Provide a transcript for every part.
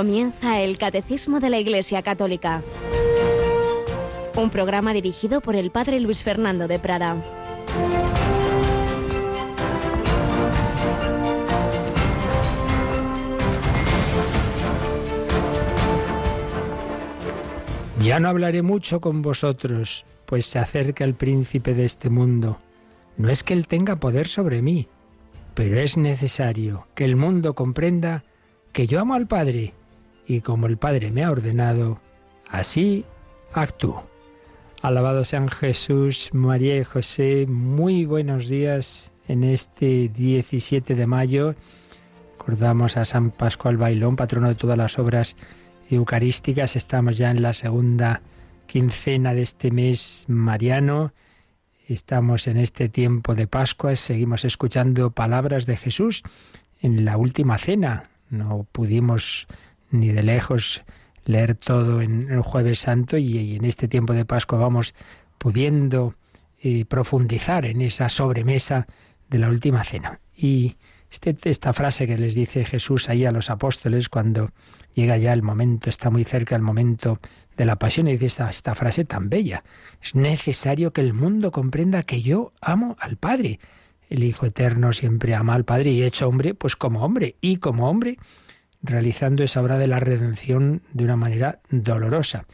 Comienza el Catecismo de la Iglesia Católica. Un programa dirigido por el Padre Luis Fernando de Prada. Ya no hablaré mucho con vosotros, pues se acerca el príncipe de este mundo. No es que él tenga poder sobre mí, pero es necesario que el mundo comprenda que yo amo al Padre y como el Padre me ha ordenado, así actúo. Alabado sean Jesús, María y José, muy buenos días en este 17 de mayo. Recordamos a San Pascual Bailón, patrono de todas las obras eucarísticas. Estamos ya en la segunda quincena de este mes mariano. Estamos en este tiempo de Pascua, seguimos escuchando palabras de Jesús en la última cena. No pudimos ni de lejos leer todo en el jueves santo y, en este tiempo de Pascua vamos pudiendo eh, profundizar en esa sobremesa de la última cena. Y este, esta frase que les dice Jesús ahí a los apóstoles cuando llega ya el momento, está muy cerca el momento de la pasión y dice esta, esta frase tan bella. Es necesario que el mundo comprenda que yo amo al Padre. El Hijo Eterno siempre ama al Padre y hecho hombre, pues como hombre. Y como hombre realizando esa obra de la redención de una manera dolorosa.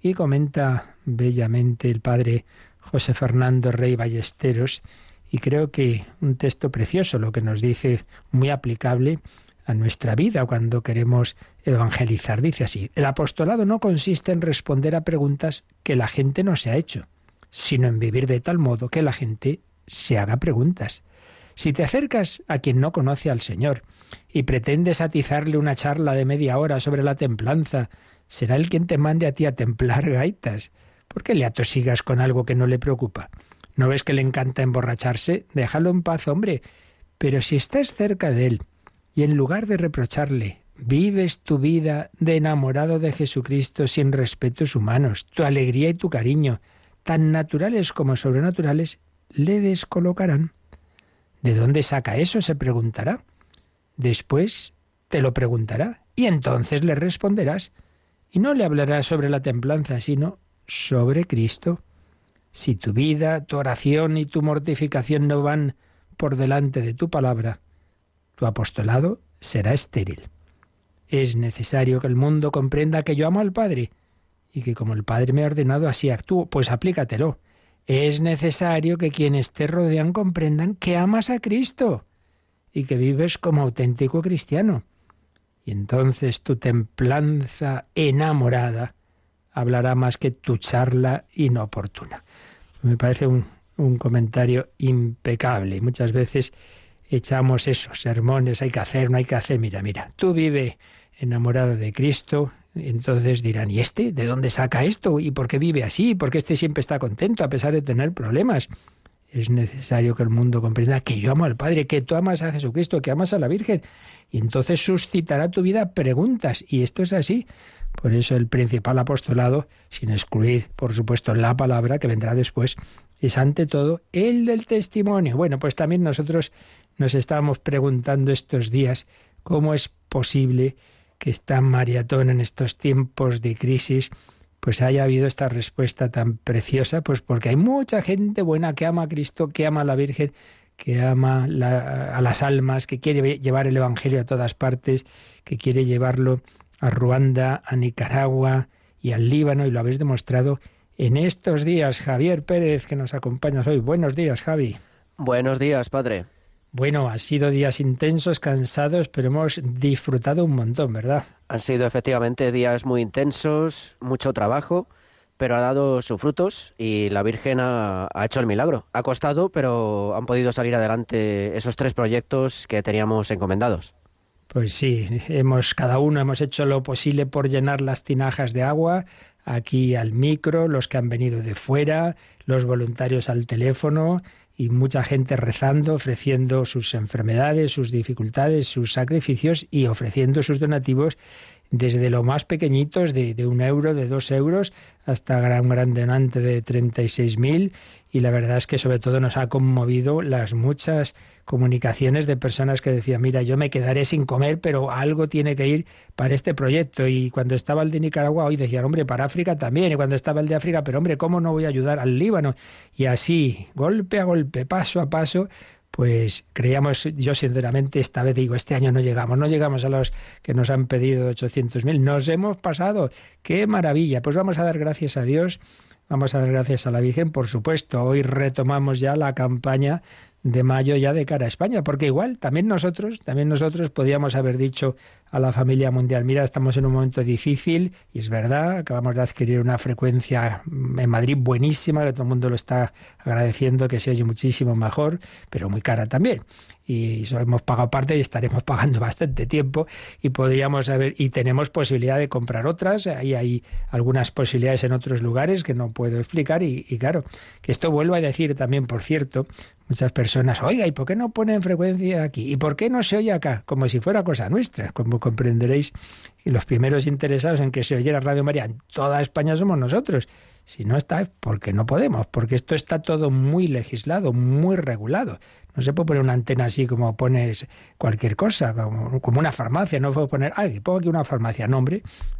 Y comenta bellamente el padre José Fernando Rey Ballesteros, y creo que un texto precioso, lo que nos dice muy aplicable a nuestra vida cuando queremos evangelizar. Dice así, el apostolado no consiste en responder a preguntas que la gente no se ha hecho, sino en vivir de tal modo que la gente se haga preguntas. Si te acercas a quien no conoce al Señor y pretendes atizarle una charla de media hora sobre la templanza, será él quien te mande a ti a templar gaitas. ¿Por qué le atosigas con algo que no le preocupa? ¿No ves que le encanta emborracharse? Déjalo en paz, hombre. Pero si estás cerca de él y en lugar de reprocharle, vives tu vida de enamorado de Jesucristo sin respetos humanos, tu alegría y tu cariño, tan naturales como sobrenaturales, le descolocarán. ¿De dónde saca eso? se preguntará. Después te lo preguntará y entonces le responderás. Y no le hablarás sobre la templanza, sino sobre Cristo. Si tu vida, tu oración y tu mortificación no van por delante de tu palabra, tu apostolado será estéril. Es necesario que el mundo comprenda que yo amo al Padre y que como el Padre me ha ordenado así actúo, pues aplícatelo es necesario que quienes te rodean comprendan que amas a Cristo y que vives como auténtico cristiano. Y entonces tu templanza enamorada hablará más que tu charla inoportuna. Me parece un, comentario impecable. Muchas veces echamos esos sermones, hay que hacer, no hay que hacer. Mira, mira, tú vive enamorado de Cristo, entonces dirán, ¿y este? ¿De dónde saca esto? ¿Y por qué vive así? ¿Por qué este siempre está contento a pesar de tener problemas? Es necesario que el mundo comprenda que yo amo al Padre, que tú amas a Jesucristo, que amas a la Virgen. Y entonces suscitará tu vida preguntas. Y esto es así. Por eso el principal apostolado, sin excluir, por supuesto, la palabra que vendrá después, es ante todo el del testimonio. Bueno, pues también nosotros nos estamos preguntando estos días cómo es posible que está maratón en estos tiempos de crisis, pues haya habido esta respuesta tan preciosa, pues porque hay mucha gente buena que ama a Cristo, que ama a la Virgen, que ama a las almas, que quiere llevar el Evangelio a todas partes, que quiere llevarlo a Ruanda, a Nicaragua y al Líbano, y lo habéis demostrado en estos días. Javier Pérez, que nos acompañas hoy. Buenos días, Javi. Buenos días, padre. Bueno, han sido días intensos, cansados, pero hemos disfrutado un montón, ¿verdad? Han sido efectivamente días muy intensos, mucho trabajo, pero ha dado sus frutos y la Virgen ha, hecho el milagro. Ha costado, pero han podido salir adelante esos tres proyectos que teníamos encomendados. Pues sí, hemos cada uno hemos hecho lo posible por llenar las tinajas de agua, aquí al micro, los que han venido de fuera, los voluntarios al teléfono y mucha gente rezando, ofreciendo sus enfermedades, sus dificultades, sus sacrificios y ofreciendo sus donativos desde lo más pequeñitos de, de un euro, de dos euros, hasta gran, gran donante de 36.000 y la verdad es que sobre todo nos ha conmovido las muchas comunicaciones de personas que decían, mira, yo me quedaré sin comer, pero algo tiene que ir para este proyecto. Y cuando estaba el de Nicaragua, hoy decían, hombre, para África también. Y cuando estaba el de África, pero hombre, ¿cómo no voy a ayudar al Líbano? Y así, golpe a golpe, paso a paso, pues creíamos, yo sinceramente esta vez digo, este año no llegamos, no llegamos a los que nos han pedido 800.000, nos hemos pasado, qué maravilla, pues vamos a dar gracias a Dios, vamos a dar gracias a la Virgen, por supuesto, hoy retomamos ya la campaña de mayo ya de cara a España, porque igual también nosotros, también nosotros podíamos haber dicho a la familia mundial, mira, estamos en un momento difícil y es verdad, acabamos de adquirir una frecuencia en Madrid buenísima, que todo el mundo lo está agradeciendo, que se oye muchísimo mejor, pero muy cara también y hemos pagado parte y estaremos pagando bastante tiempo y podríamos haber y tenemos posibilidad de comprar otras. Ahí hay algunas posibilidades en otros lugares que no puedo explicar y, claro que esto vuelvo a decir también por cierto muchas personas oiga y por qué no ponen frecuencia aquí y por qué no se oye acá como si fuera cosa nuestra como comprenderéis los primeros interesados en que se oyera Radio María en toda España somos nosotros si no está, es porque no podemos, porque esto está todo muy legislado, muy regulado. No se puede poner una antena así como pones cualquier cosa, como, una farmacia. No puedo poner, ay, pongo aquí una farmacia. No,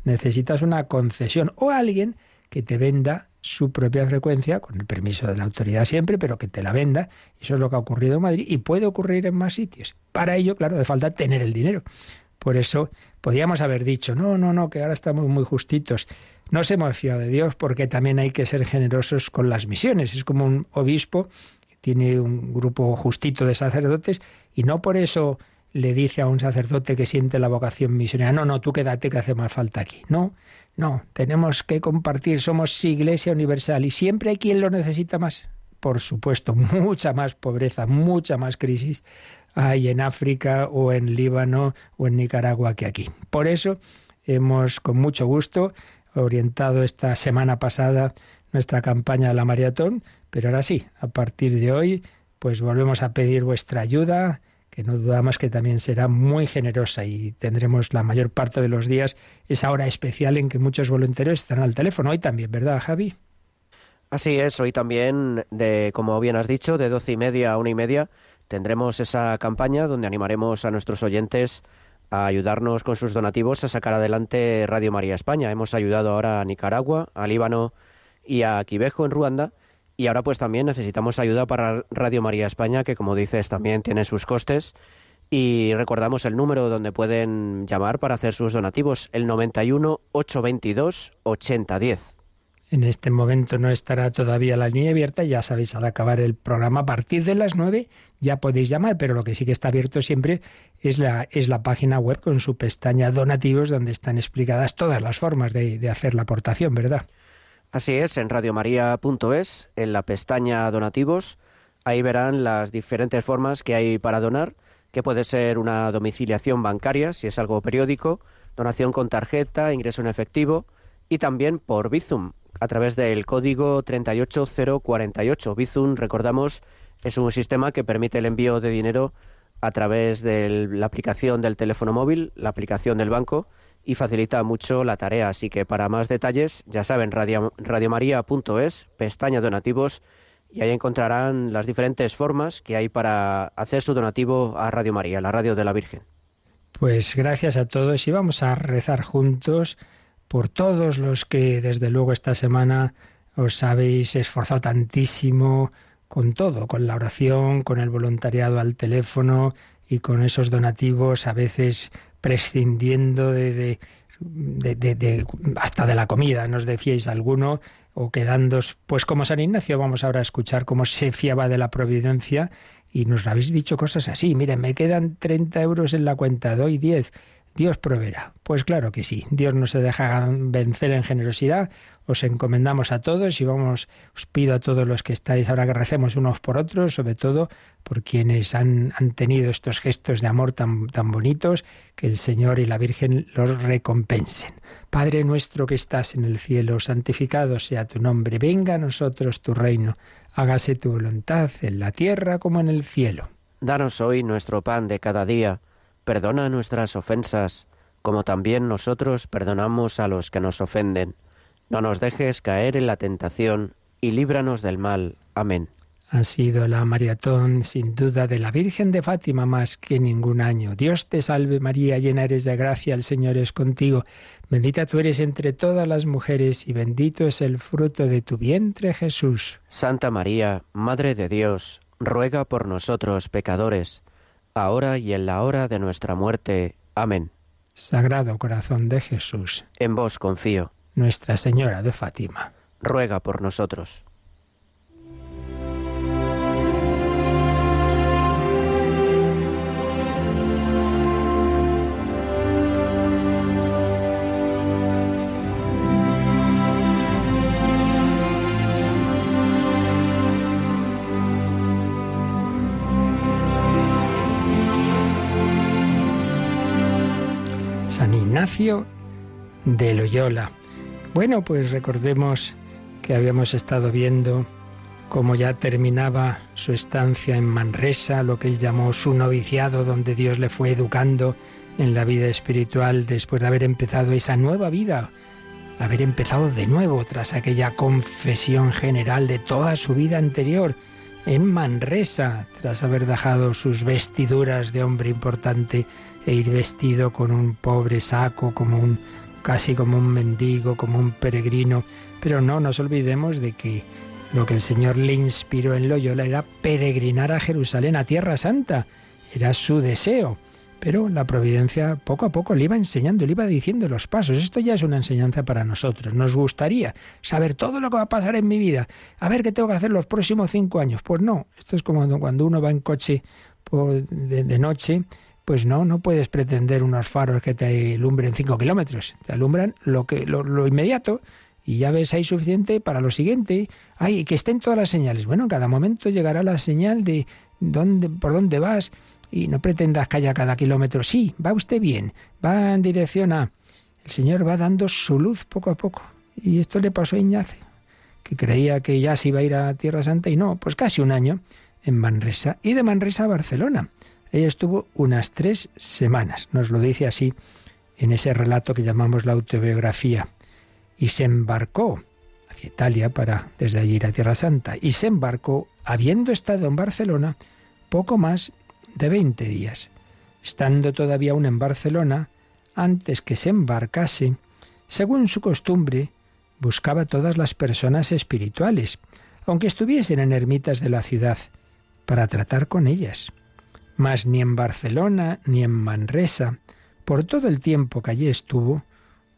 necesitas una concesión o alguien que te venda su propia frecuencia, con el permiso de la autoridad siempre, pero que te la venda. Eso es lo que ha ocurrido en Madrid y puede ocurrir en más sitios. Para ello, claro, hace falta tener el dinero. Por eso podíamos haber dicho, no, no, no, que ahora estamos muy justitos. Nos hemos fiado de Dios porque también hay que ser generosos con las misiones. Es como un obispo tiene un grupo justito de sacerdotes y no por eso le dice a un sacerdote que siente la vocación misionera, no, no, tú quédate que hace más falta aquí. No, no, tenemos que compartir, somos iglesia universal y siempre hay quien lo necesita más. Por supuesto, mucha más pobreza, mucha más crisis hay en África o en Líbano o en Nicaragua que aquí. Por eso hemos con mucho gusto orientado esta semana pasada nuestra campaña de la maratón pero ahora sí, a partir de hoy, pues volvemos a pedir vuestra ayuda, que no dudamos que también será muy generosa y tendremos la mayor parte de los días esa hora especial en que muchos voluntarios están al teléfono. Hoy también, ¿verdad, Javi? Así es, hoy también, de, como bien has dicho, de doce y media a una y media, tendremos esa campaña donde animaremos a nuestros oyentes a ayudarnos con sus donativos a sacar adelante Radio María España. Hemos ayudado ahora a Nicaragua, a Líbano y a Quivejo en Ruanda y ahora pues también necesitamos ayuda para Radio María España, que como dices también tiene sus costes. Y recordamos el número donde pueden llamar para hacer sus donativos, el 91 822 8010. En este momento no estará todavía la línea abierta, ya sabéis, al acabar el programa, a partir de las 9 ya podéis llamar, pero lo que sí que está abierto siempre es la, es la página web con su pestaña donativos, donde están explicadas todas las formas de, de hacer la aportación, ¿verdad? Así es, en radiomaria.es, en la pestaña donativos, ahí verán las diferentes formas que hay para donar, que puede ser una domiciliación bancaria, si es algo periódico, donación con tarjeta, ingreso en efectivo, y también por Bizum, a través del código 38048. Bizum, recordamos, es un sistema que permite el envío de dinero a través de la aplicación del teléfono móvil, la aplicación del banco, y facilita mucho la tarea. Así que para más detalles, ya saben, radio, radiomaria.es, pestaña donativos, y ahí encontrarán las diferentes formas que hay para hacer su donativo a Radio María, la radio de la Virgen. Pues gracias a todos y vamos a rezar juntos por todos los que desde luego esta semana os habéis esforzado tantísimo con todo, con la oración, con el voluntariado al teléfono y con esos donativos a veces prescindiendo de, de, hasta de la comida, nos decíais alguno, o quedando, pues como San Ignacio, vamos ahora a escuchar cómo se fiaba de la providencia y nos habéis dicho cosas así, miren, me quedan 30 euros en la cuenta, doy 10, Dios proveerá. Pues claro que sí, Dios no se deja vencer en generosidad, os encomendamos a todos y vamos, os pido a todos los que estáis ahora que recemos unos por otros, sobre todo por quienes han, tenido estos gestos de amor tan, tan bonitos, que el Señor y la Virgen los recompensen. Padre nuestro que estás en el cielo, santificado sea tu nombre, venga a nosotros tu reino, hágase tu voluntad en la tierra como en el cielo. Danos hoy nuestro pan de cada día, perdona nuestras ofensas, como también nosotros perdonamos a los que nos ofenden. No nos dejes caer en la tentación, y líbranos del mal. Amén. Ha sido la maratón, sin duda, de la Virgen de Fátima más que ningún año. Dios te salve María, llena eres de gracia, el Señor es contigo. Bendita tú eres entre todas las mujeres, y bendito es el fruto de tu vientre, Jesús. Santa María, Madre de Dios, ruega por nosotros pecadores, ahora y en la hora de nuestra muerte. Amén. Sagrado corazón de Jesús. En vos confío. Nuestra Señora de Fátima. Ruega por nosotros. Ignacio de Loyola. Bueno, pues recordemos que habíamos estado viendo cómo ya terminaba su estancia en Manresa, lo que él llamó su noviciado, donde Dios le fue educando en la vida espiritual después de haber empezado esa nueva vida, haber empezado de nuevo tras aquella confesión general de toda su vida anterior en Manresa, tras haber dejado sus vestiduras de hombre importante e ir vestido con un pobre saco, como un casi como un mendigo, como un peregrino. Pero no nos olvidemos de que lo que el Señor le inspiró en Loyola era peregrinar a Jerusalén, a Tierra Santa. Era su deseo. Pero la providencia poco a poco le iba enseñando, le iba diciendo los pasos. Esto ya es una enseñanza para nosotros. Nos gustaría saber todo lo que va a pasar en mi vida. A ver qué tengo que hacer los próximos cinco años. Pues no, esto es como cuando uno va en coche de noche pues no, no puedes pretender unos faros que te alumbren cinco kilómetros. Te alumbran lo, que, lo, inmediato y ya ves ahí suficiente para lo siguiente. Ay, que estén todas las señales. Bueno, en cada momento llegará la señal de dónde, por dónde vas y no pretendas que haya cada kilómetro. Sí, va usted bien, va en dirección a... El Señor va dando su luz poco a poco. Y esto le pasó a Ignacio, que creía que ya se iba a ir a Tierra Santa y no, pues casi un año en Manresa y de Manresa a Barcelona. Ella estuvo unas tres semanas, nos lo dice así en ese relato que llamamos la autobiografía, y se embarcó hacia Italia para desde allí ir a Tierra Santa, y se embarcó, habiendo estado en Barcelona, poco más de 20 días. Estando todavía aún en Barcelona, antes que se embarcase, según su costumbre, buscaba todas las personas espirituales, aunque estuviesen en ermitas de la ciudad, para tratar con ellas. Mas ni en Barcelona ni en Manresa, por todo el tiempo que allí estuvo,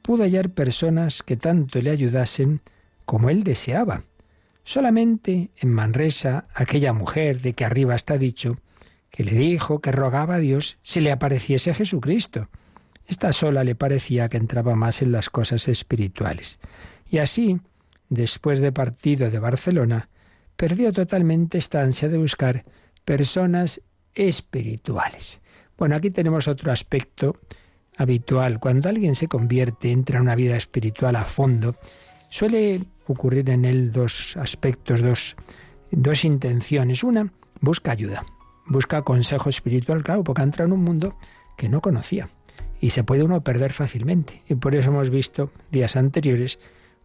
pudo hallar personas que tanto le ayudasen como él deseaba. Solamente en Manresa, aquella mujer de que arriba está dicho, que le dijo que rogaba a Dios si le apareciese Jesucristo. Esta sola le parecía que entraba más en las cosas espirituales. Y así, después de partido de Barcelona, perdió totalmente esta ansia de buscar personas espirituales. Bueno, aquí tenemos otro aspecto habitual. Cuando alguien se convierte, entra en una vida espiritual a fondo, suele ocurrir en él dos aspectos, dos, dos intenciones. Una, busca ayuda, busca consejo espiritual, claro, porque entra en un mundo que no conocía y se puede uno perder fácilmente. Y por eso hemos visto días anteriores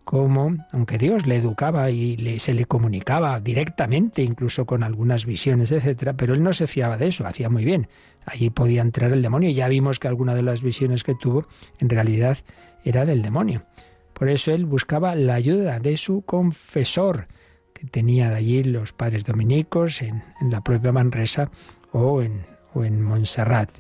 cómo, aunque Dios le educaba y se le comunicaba directamente, incluso con algunas visiones, etcétera, pero él no se fiaba de eso, hacía muy bien. Allí podía entrar el demonio y ya vimos que alguna de las visiones que tuvo en realidad era del demonio. Por eso él buscaba la ayuda de su confesor, que tenía de allí los padres dominicos en, la propia Manresa o en, o en Montserrat.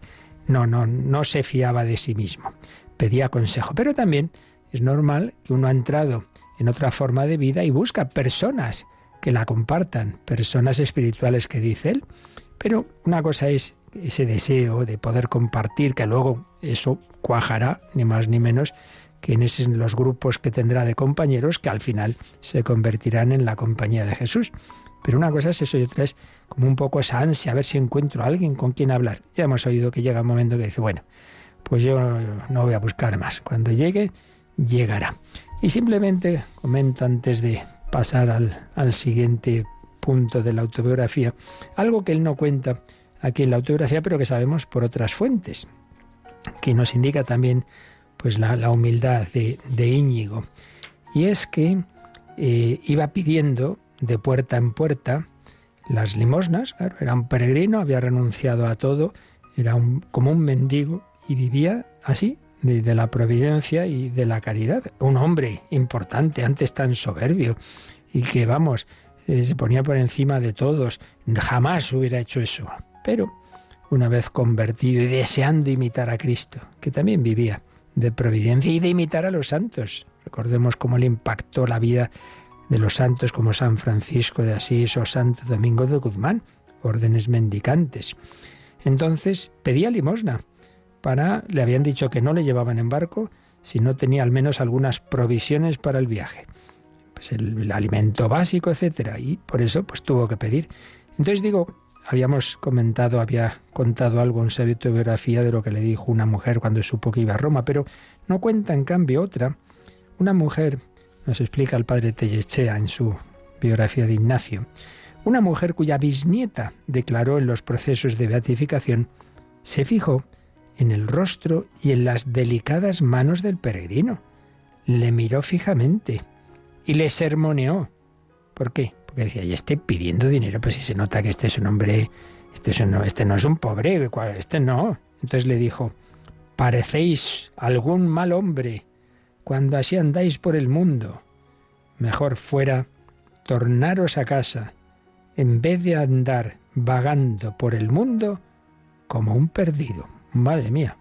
No, no, no se fiaba de sí mismo. Pedía consejo, pero también es normal que uno ha entrado en otra forma de vida y busca personas que la compartan, personas espirituales que dice él. Pero una cosa es ese deseo de poder compartir, que luego eso cuajará, ni más ni menos, que en esos, los grupos que tendrá de compañeros que al final se convertirán en la compañía de Jesús. Pero una cosa es eso y otra es como un poco esa ansia, a ver si encuentro a alguien con quien hablar. Ya hemos oído que llega un momento que dice, bueno, pues yo no voy a buscar más. Cuando llegue, llegará. Y simplemente comento antes de pasar al, al siguiente punto de la autobiografía, algo que él no cuenta aquí en la autobiografía, pero que sabemos por otras fuentes. que nos indica también pues la, humildad de, Íñigo. Y es que eh, iba pidiendo de puerta en puerta las limosnas, era un peregrino, había renunciado a todo, era un, como un mendigo y vivía así, de, la providencia y de la caridad. Un hombre importante, antes tan soberbio, y que, vamos, eh, se ponía por encima de todos, jamás hubiera hecho eso. Pero una vez convertido y deseando imitar a Cristo, que también vivía de providencia y de imitar a los santos. Recordemos cómo le impactó la vida de los santos como San Francisco de Asís o Santo Domingo de Guzmán, órdenes mendicantes. Entonces pedía limosna para, le habían dicho que no le llevaban en barco si no tenía al menos algunas provisiones para el viaje. Pues el, alimento básico, etcétera, y por eso pues tuvo que pedir. Entonces digo, habíamos comentado, había contado algo en su biografía de lo que le dijo una mujer cuando supo que iba a Roma, pero no cuenta en cambio otra, una mujer nos explica el padre Tellechea en su biografía de Ignacio. Una mujer cuya bisnieta declaró en los procesos de beatificación se fijó en el rostro y en las delicadas manos del peregrino. Le miró fijamente y le sermoneó. ¿Por qué? Porque decía, y esté pidiendo dinero, pues si se nota que este es un hombre, este, es este no es un pobre, este no. Entonces le dijo, parecéis algún mal hombre cuando así andáis por el mundo. Mejor fuera tornaros a casa, en vez de andar vagando por el mundo como un perdido. Madre mía.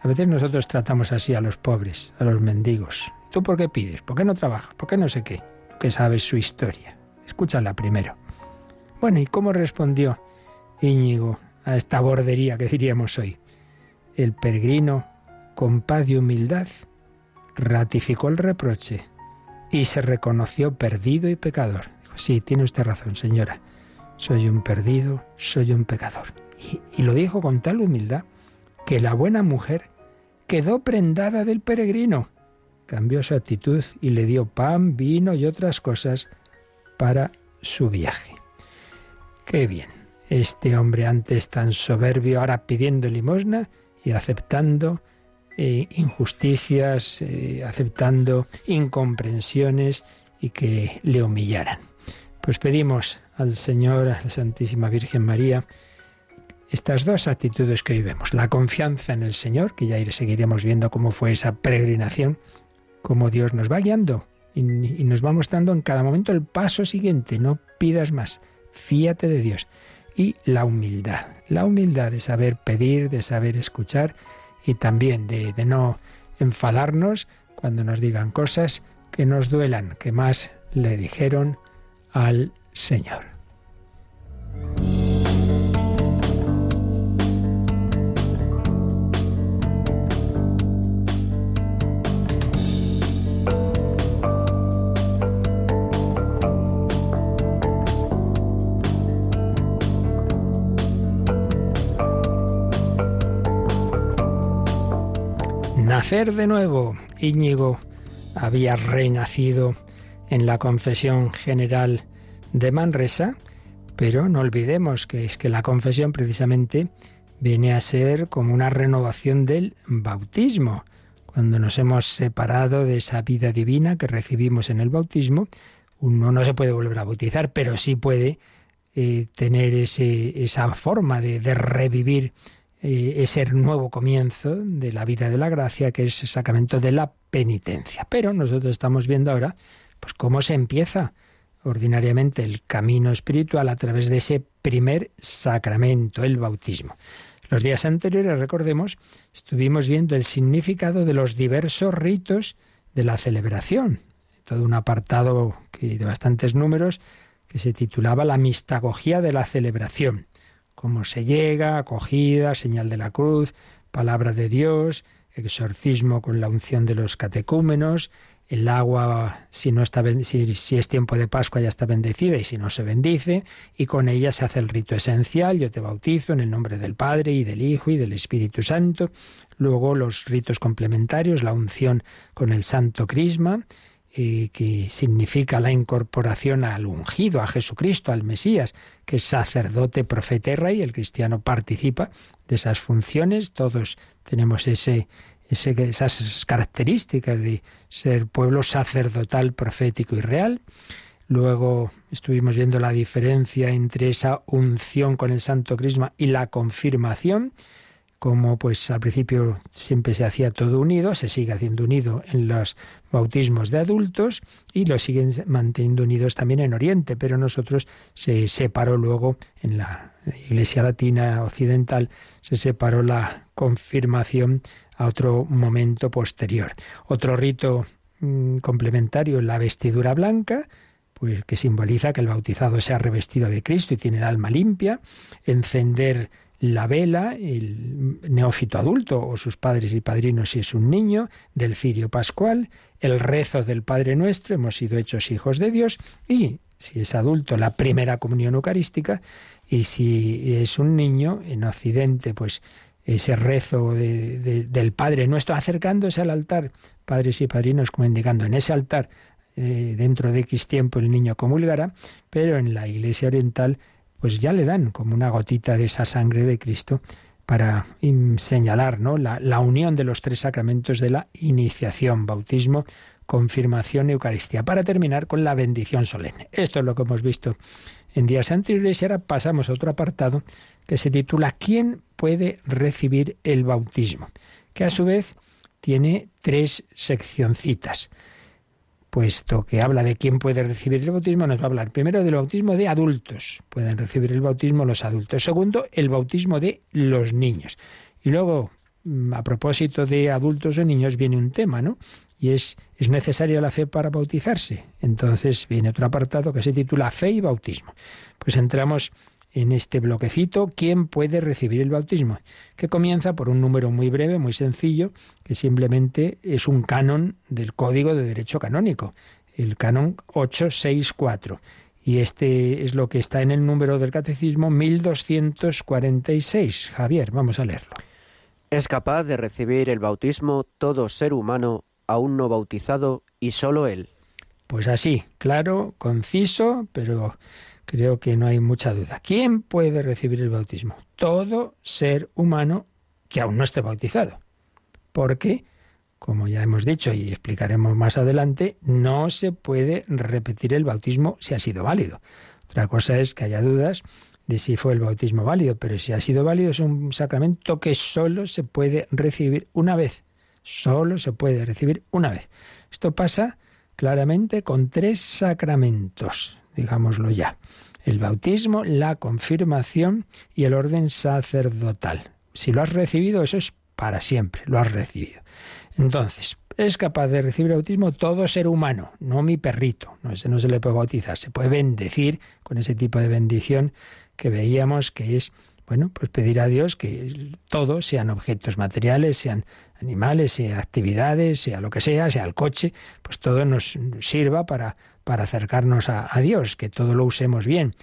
A veces nosotros tratamos así a los pobres, a los mendigos. ¿Tú por qué pides? ¿Por qué no trabajas? ¿Por qué no sé qué? Que sabes su historia. Escúchala primero. Bueno, ¿y cómo respondió Íñigo a esta bordería que diríamos hoy? El peregrino, con paz y humildad, ratificó el reproche y se reconoció perdido y pecador. Sí, tiene usted razón, señora. Soy un perdido, soy un pecador. Y lo dijo con tal humildad que la buena mujer quedó prendada del peregrino. Cambió su actitud y le dio pan, vino y otras cosas para su viaje. Qué bien. Este hombre antes tan soberbio, ahora pidiendo limosna y aceptando eh, injusticias, eh, aceptando incomprensiones y que le humillaran. Pues pedimos al Señor, a la Santísima Virgen María, estas dos actitudes que hoy vemos. La confianza en el Señor, que ya seguiremos viendo cómo fue esa peregrinación, cómo Dios nos va guiando y, nos va mostrando en cada momento el paso siguiente. No pidas más, fíate de Dios. Y la humildad, la humildad de saber pedir, de saber escuchar y también de, no enfadarnos cuando nos digan cosas que nos duelan, que más le dijeron al Señor. Nacer de nuevo. Íñigo había renacido en la confesión general de Manresa, pero no olvidemos que es que la confesión precisamente viene a ser como una renovación del bautismo. Cuando nos hemos separado de esa vida divina que recibimos en el bautismo, uno no se puede volver a bautizar, pero sí puede eh, tener ese, esa forma de, revivir ese nuevo comienzo de la vida de la gracia, que es el sacramento de la penitencia. Pero nosotros estamos viendo ahora pues cómo se empieza ordinariamente el camino espiritual a través de ese primer sacramento, el bautismo. Los días anteriores, recordemos, estuvimos viendo el significado de los diversos ritos de la celebración. Todo un apartado de bastantes números que se titulaba La mistagogía de la celebración cómo se llega, acogida, señal de la cruz, palabra de Dios, exorcismo con la unción de los catecúmenos, el agua, si, no está, si, si, es tiempo de Pascua, ya está bendecida y si no se bendice, y con ella se hace el rito esencial, yo te bautizo en el nombre del Padre y del Hijo y del Espíritu Santo, luego los ritos complementarios, la unción con el Santo Crisma, eh, que significa la incorporación al ungido, a Jesucristo, al Mesías, que es sacerdote, profeta y rey. El cristiano participa de esas funciones. Todos tenemos ese, esas características de ser pueblo sacerdotal, profético y real. Luego estuvimos viendo la diferencia entre esa unción con el Santo Crisma y la confirmación como pues al principio siempre se hacía todo unido, se sigue haciendo unido en los bautismos de adultos y lo siguen manteniendo unidos también en Oriente, pero nosotros se separó luego en la Iglesia Latina Occidental, se separó la confirmación a otro momento posterior. Otro rito mm, complementario, la vestidura blanca, pues que simboliza que el bautizado se ha revestido de Cristo y tiene el alma limpia, encender la vela, el neófito adulto o sus padres y padrinos si es un niño, del cirio pascual, el rezo del Padre Nuestro, hemos sido hechos hijos de Dios, y si es adulto, la primera comunión eucarística, y si es un niño, en Occidente, pues ese rezo del Padre Nuestro, acercándose al altar, padres y padrinos como indicando en ese altar, eh, dentro de X tiempo el niño comulgará, pero en la Iglesia Oriental pues ya le dan como una gotita de esa sangre de Cristo para señalar ¿no? la, la unión de los tres sacramentos de la iniciación, bautismo, confirmación y Eucaristía, para terminar con la bendición solemne. Esto es lo que hemos visto en días anteriores y ahora pasamos a otro apartado que se titula ¿Quién puede recibir el bautismo? que a su vez tiene tres seccioncitas puesto que habla de quién puede recibir el bautismo, nos va a hablar primero del bautismo de adultos. Pueden recibir el bautismo los adultos. Segundo, el bautismo de los niños. Y luego, mm, a propósito de adultos o niños, viene un tema, ¿no? Y es, ¿es necesaria la fe para bautizarse? Entonces viene otro apartado que se titula Fe y Bautismo. Pues entramos en este bloquecito quién puede recibir el bautismo, que comienza por un número muy breve, muy sencillo, que simplemente es un canon del Código de Derecho Canónico, el canon 864. Y este es lo que está en el número del catecismo 1246. Javier, vamos a leerlo. Es capaz de recibir el bautismo todo ser humano aún no bautizado y solo él. Pues así, claro, conciso, pero Creo que no hay mucha duda. ¿Quién puede recibir el bautismo? Todo ser humano que aún no esté bautizado. Porque, como ya hemos dicho y explicaremos más adelante, no se puede repetir el bautismo si ha sido válido. Otra cosa es que haya dudas de si fue el bautismo válido, pero si ha sido válido es un sacramento que solo se puede recibir una vez. Solo se puede recibir una vez. Esto pasa claramente con tres sacramentos digámoslo ya. El bautismo, la confirmación y el orden sacerdotal. Si lo has recibido, eso es para siempre, lo has recibido. Entonces, es capaz de recibir bautismo todo ser humano, no mi perrito. No, ese no se le puede bautizar. Se puede bendecir con ese tipo de bendición que veíamos que es, bueno, pues pedir a Dios que todos sean objetos materiales, sean animales, sea actividades, sea lo que sea, sea el coche, pues todo nos sirva para para acercarnos a, Dios, que todo lo usemos bien.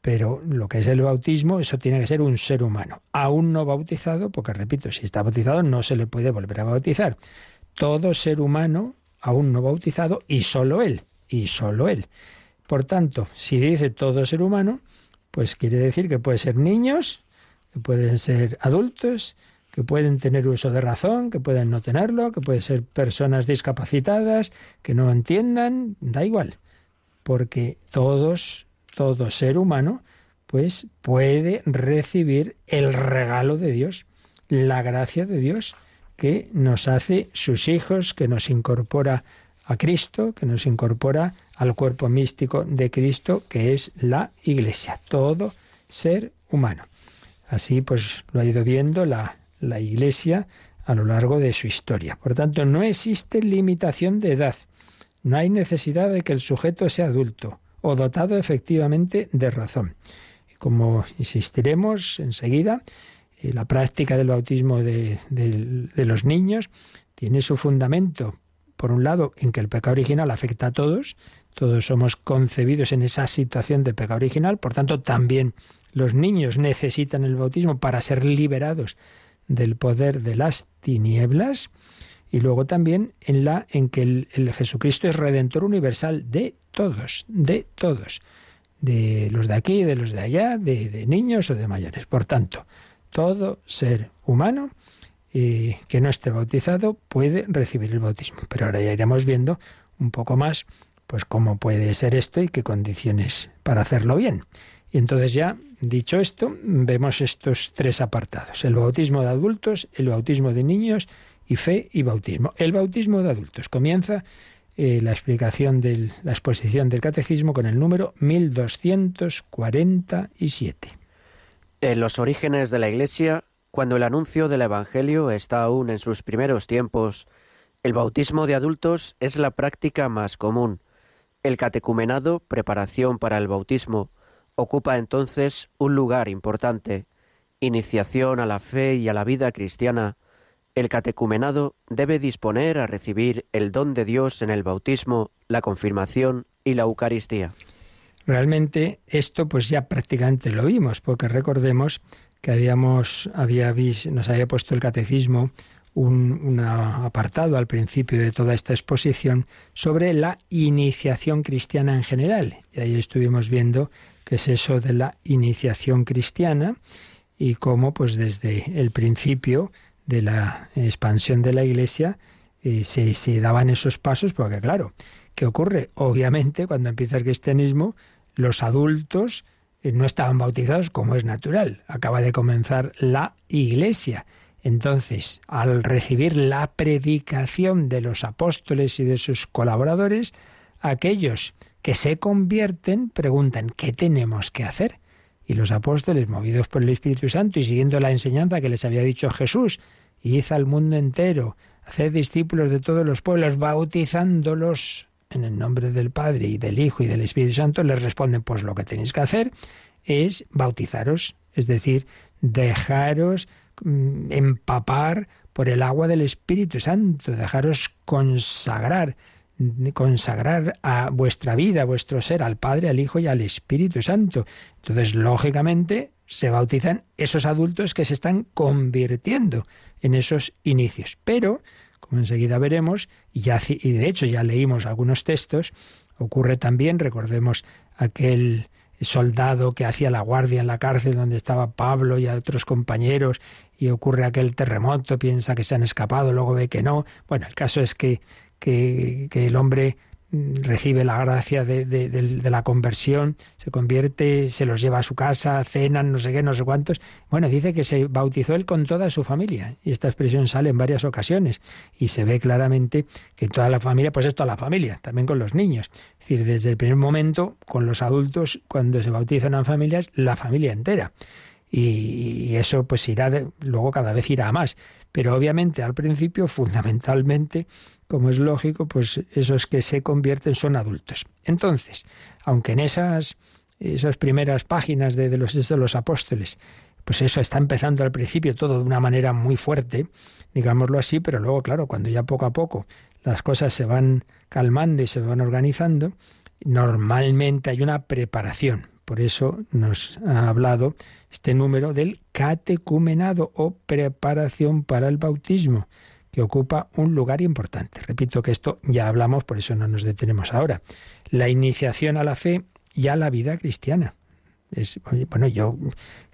Pero lo que es el bautismo, eso tiene que ser un ser humano, aún no bautizado, porque repito, si está bautizado no se le puede volver a bautizar. Todo ser humano, aún no bautizado, y solo él, y solo él. Por tanto, si dice todo ser humano, pues quiere decir que puede ser niños, que pueden ser adultos, que pueden tener uso de razón, que pueden no tenerlo, que pueden ser personas discapacitadas, que no entiendan, da igual porque todos, todo ser humano, pues puede recibir el regalo de Dios, la gracia de Dios, que nos hace sus hijos, que nos incorpora a Cristo, que nos incorpora al cuerpo místico de Cristo, que es la Iglesia, todo ser humano. Así pues lo ha ido viendo la, la Iglesia a lo largo de su historia. Por tanto, no existe limitación de edad. No hay necesidad de que el sujeto sea adulto o dotado efectivamente de razón. Y como insistiremos enseguida, eh, la práctica del bautismo de, de los niños tiene su fundamento, por un lado, en que el pecado original afecta a todos, todos somos concebidos en esa situación de pecado original, por tanto también los niños necesitan el bautismo para ser liberados del poder de las tinieblas, y luego también en la en que el, Jesucristo es redentor universal de todos, de todos, de los de aquí, de los de allá, de, niños o de mayores. Por tanto, todo ser humano eh, que no esté bautizado puede recibir el bautismo. Pero ahora ya iremos viendo un poco más, pues cómo puede ser esto y qué condiciones para hacerlo bien. Y entonces ya, dicho esto, vemos estos tres apartados. El bautismo de adultos, el bautismo de niños y fe y bautismo. El bautismo de adultos comienza eh, la explicación de la exposición del catecismo con el número 1247. En los orígenes de la Iglesia, cuando el anuncio del Evangelio está aún en sus primeros tiempos, el bautismo de adultos es la práctica más común. El catecumenado, preparación para el bautismo, ocupa entonces un lugar importante, iniciación a la fe y a la vida cristiana, el catecumenado debe disponer a recibir el don de Dios en el bautismo, la confirmación y la Eucaristía. Realmente esto pues ya prácticamente lo vimos, porque recordemos que habíamos había nos había puesto el catecismo un, un, apartado al principio de toda esta exposición sobre la iniciación cristiana en general. Y ahí estuvimos viendo qué es eso de la iniciación cristiana y cómo pues desde el principio de la expansión de la Iglesia eh, se, se daban esos pasos, porque claro, ¿qué ocurre? Obviamente cuando empieza el cristianismo, los adultos eh, no estaban bautizados como es natural. Acaba de comenzar la Iglesia. Entonces, al recibir la predicación de los apóstoles y de sus colaboradores, aquellos que se convierten preguntan, ¿qué tenemos que hacer? Y los apóstoles, movidos por el Espíritu Santo y siguiendo la enseñanza que les había dicho Jesús, id al mundo entero, haced discípulos de todos los pueblos, bautizándolos en el nombre del Padre y del Hijo y del Espíritu Santo, les responden, pues lo que tenéis que hacer es bautizaros, es decir, dejaros mm, empapar por el agua del Espíritu Santo, dejaros consagrar, consagrar a vuestra vida, a vuestro ser, al Padre, al Hijo y al Espíritu Santo. Entonces, lógicamente, se bautizan esos adultos que se están convirtiendo en esos inicios. Pero, como enseguida veremos, y, y de hecho ya leímos algunos textos, ocurre también, recordemos aquel soldado que hacía la guardia en la cárcel donde estaba Pablo y otros compañeros y ocurre aquel terremoto, piensa que se han escapado, luego ve que no. Bueno, el caso es que que, el hombre mm, recibe la gracia de, la conversión, se convierte, se los lleva a su casa, cenan, no sé qué, no sé cuántos. Bueno, dice que se bautizó él con toda su familia. Y esta expresión sale en varias ocasiones. Y se ve claramente que toda la familia, pues es toda la familia, también con los niños. Es decir, desde el primer momento, con los adultos, cuando se bautizan en familias, la familia entera. Y, eso pues irá, luego cada vez irá a más. Pero obviamente al principio, fundamentalmente, como es lógico, pues esos que se convierten son adultos. Entonces, aunque en esas, esas primeras páginas de, los de los apóstoles, pues eso está empezando al principio todo de una manera muy fuerte, digámoslo así, pero luego, claro, cuando ya poco a poco las cosas se van calmando y se van organizando, normalmente hay una preparación. Por eso nos ha hablado este número del catecumenado o preparación para el bautismo que ocupa un lugar importante. Repito que esto ya hablamos, por eso no nos detenemos ahora. La iniciación a la fe y a la vida cristiana. Es, bueno, yo,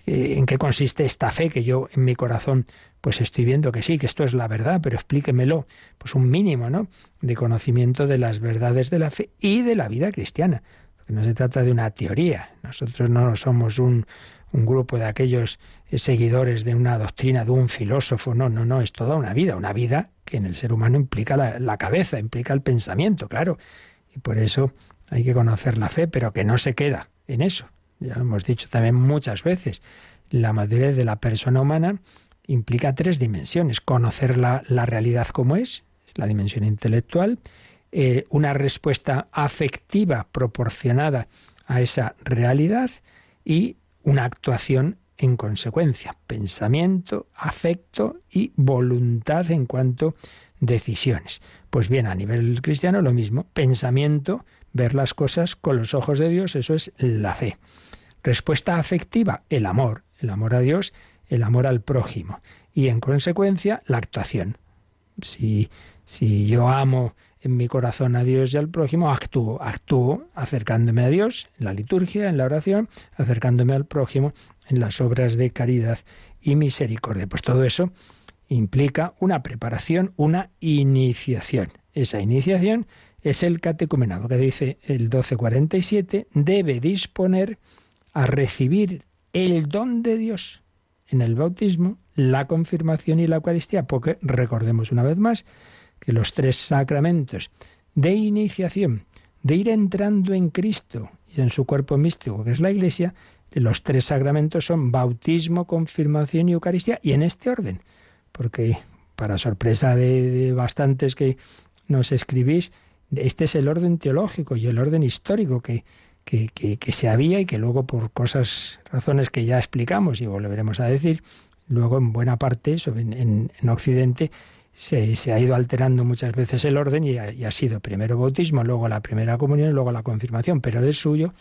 eh, ¿en qué consiste esta fe que yo en mi corazón pues estoy viendo que sí, que esto es la verdad, pero explíquemelo, pues un mínimo, ¿no? De conocimiento de las verdades de la fe y de la vida cristiana. Porque no se trata de una teoría. Nosotros no somos un, un grupo de aquellos eh, seguidores de una doctrina, de un filósofo. No, no, no, es toda una vida, una vida que en el ser humano implica la, cabeza, implica el pensamiento, claro. Y por eso hay que conocer la fe, pero que no se queda en eso. Ya lo hemos dicho también muchas veces. La madurez de la persona humana implica tres dimensiones. Conocer la, realidad como es, es la dimensión intelectual, eh, una respuesta afectiva proporcionada a esa realidad y una actuación en consecuencia, pensamiento, afecto y voluntad en cuanto decisiones. Pues bien, a nivel cristiano lo mismo, pensamiento, ver las cosas con los ojos de Dios, eso es la fe. Respuesta afectiva, el amor, el amor a Dios, el amor al prójimo y en consecuencia la actuación. Si, si yo amo en mi corazón a Dios y al prójimo, actúo, actúo acercándome a Dios en la liturgia, en la oración, acercándome al prójimo en las obras de caridad y misericordia. Pues todo eso implica una preparación, una iniciación. Esa iniciación es el catecumenado que dice el 1247, debe disponer a recibir el don de Dios en el bautismo, la confirmación y la Eucaristía, porque recordemos una vez más que los tres sacramentos de iniciación, de ir entrando en Cristo y en su cuerpo místico, que es la Iglesia, los tres sacramentos son bautismo, confirmación y Eucaristía, y en este orden, porque para sorpresa de, bastantes que nos escribís, este es el orden teológico y el orden histórico que, que, que, se había y que luego por cosas, razones que ya explicamos y volveremos a decir, luego en buena parte, en, en Occidente, se, ha ido alterando muchas veces el orden y ha, sido primero bautismo, luego la primera comunión luego la confirmación, pero del suyo,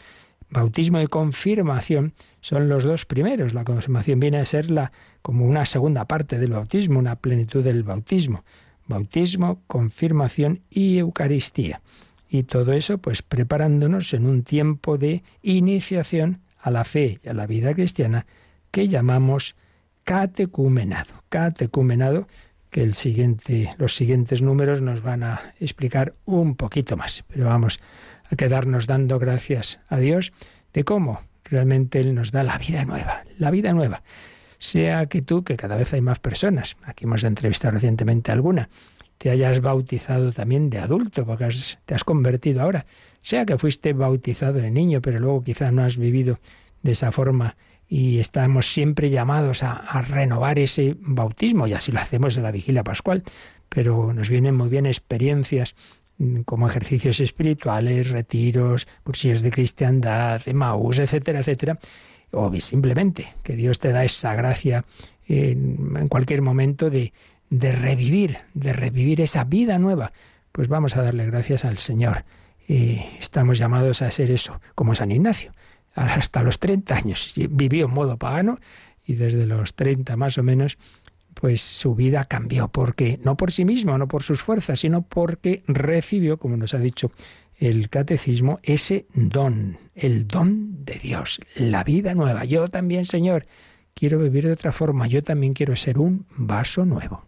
bautismo y confirmación son los dos primeros. La confirmación viene a ser la, como una segunda parte del bautismo, una plenitud del bautismo. Bautismo, confirmación y Eucaristía. Y todo eso, pues preparándonos en un tiempo de iniciación a la fe y a la vida cristiana que llamamos catecumenado. Catecumenado que el siguiente, los siguientes números nos van a explicar un poquito más. Pero vamos a quedarnos dando gracias a Dios de cómo realmente Él nos da la vida nueva, la vida nueva. Sea que tú, que cada vez hay más personas, aquí hemos entrevistado recientemente a alguna, te hayas bautizado también de adulto, porque te has convertido ahora, sea que fuiste bautizado de niño, pero luego quizá no has vivido de esa forma y estamos siempre llamados a, renovar ese bautismo, y así lo hacemos en la vigilia pascual, pero nos vienen muy bien experiencias mm, como ejercicios espirituales, retiros, cursillos de cristiandad, Maús, etcétera, etcétera, o simplemente que Dios te da esa gracia en, cualquier momento de, de revivir, de revivir esa vida nueva. Pues vamos a darle gracias al Señor. y estamos llamados a ser eso, como San Ignacio hasta los 30 años. Vivió en modo pagano y desde los 30 más o menos, pues su vida cambió, porque no por sí mismo, no por sus fuerzas, sino porque recibió, como nos ha dicho el catecismo, ese don, el don de Dios, la vida nueva. Yo también, Señor, quiero vivir de otra forma, yo también quiero ser un vaso nuevo.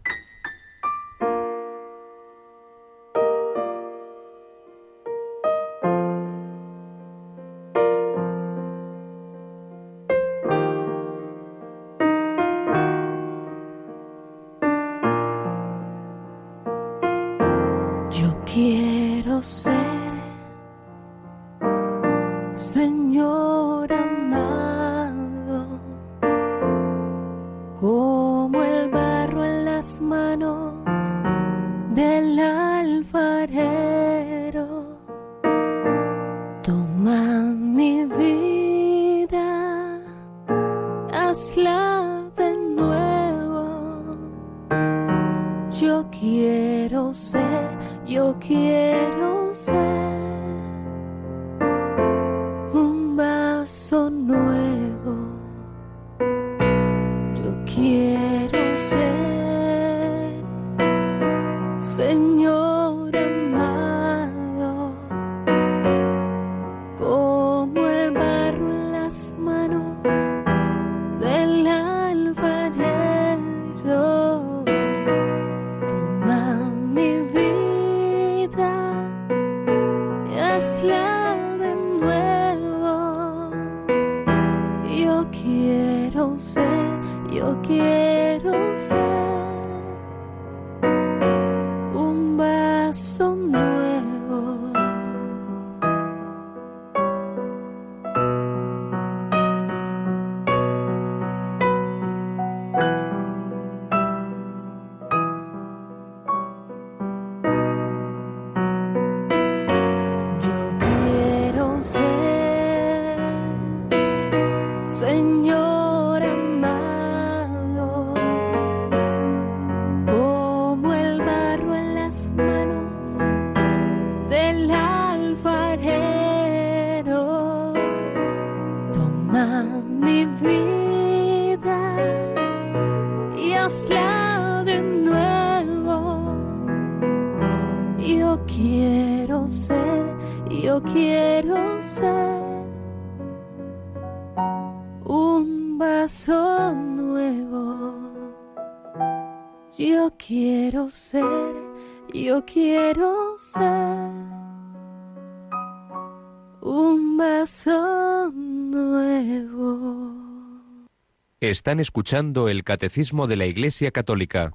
Están escuchando el Catecismo de la Iglesia Católica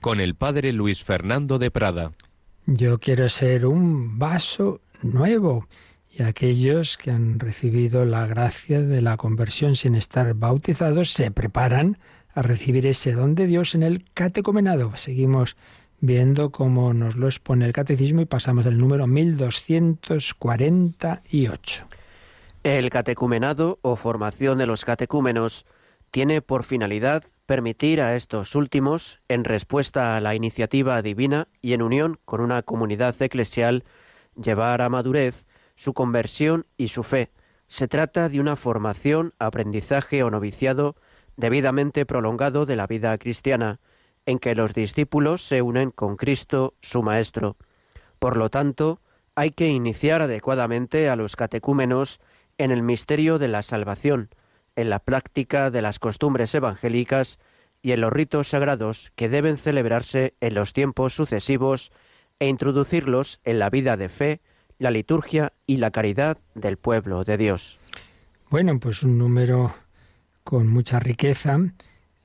con el Padre Luis Fernando de Prada. Yo quiero ser un vaso nuevo. Y aquellos que han recibido la gracia de la conversión sin estar bautizados se preparan a recibir ese don de Dios en el catecumenado. Seguimos viendo cómo nos lo expone el catecismo y pasamos al número 1248. El catecumenado o formación de los catecúmenos tiene por finalidad permitir a estos últimos, en respuesta a la iniciativa divina y en unión con una comunidad eclesial, llevar a madurez su conversión y su fe. Se trata de una formación, aprendizaje o noviciado debidamente prolongado de la vida cristiana, en que los discípulos se unen con Cristo, su Maestro. Por lo tanto, hay que iniciar adecuadamente a los catecúmenos en el misterio de la salvación, en la práctica de las costumbres evangélicas y en los ritos sagrados que deben celebrarse en los tiempos sucesivos e introducirlos en la vida de fe, la liturgia y la caridad del pueblo de Dios. Bueno, pues un número con mucha riqueza.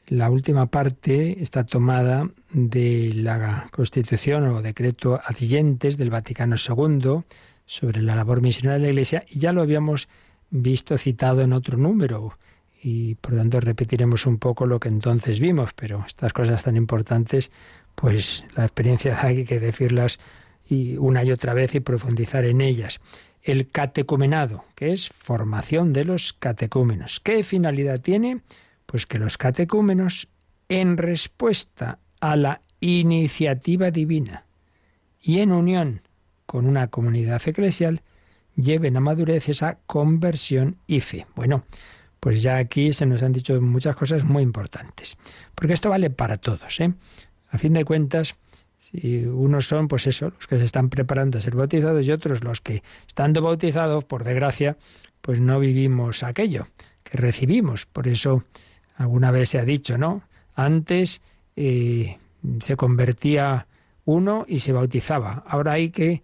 La última parte está tomada de la Constitución o decreto adyentes del Vaticano II sobre la labor misionera de la Iglesia y ya lo habíamos visto citado en otro número y por tanto repetiremos un poco lo que entonces vimos, pero estas cosas tan importantes, pues la experiencia hay que decirlas y una y otra vez y profundizar en ellas. El catecumenado, que es formación de los catecúmenos. ¿Qué finalidad tiene? Pues que los catecúmenos, en respuesta a la iniciativa divina y en unión con una comunidad eclesial, lleven a madurez esa conversión y fe. Bueno, pues ya aquí se nos han dicho muchas cosas muy importantes, porque esto vale para todos. ¿eh? A fin de cuentas, si unos son, pues eso, los que se están preparando a ser bautizados y otros los que, estando bautizados, por desgracia, pues no vivimos aquello que recibimos. Por eso alguna vez se ha dicho, ¿no? Antes eh, se convertía uno y se bautizaba. Ahora hay que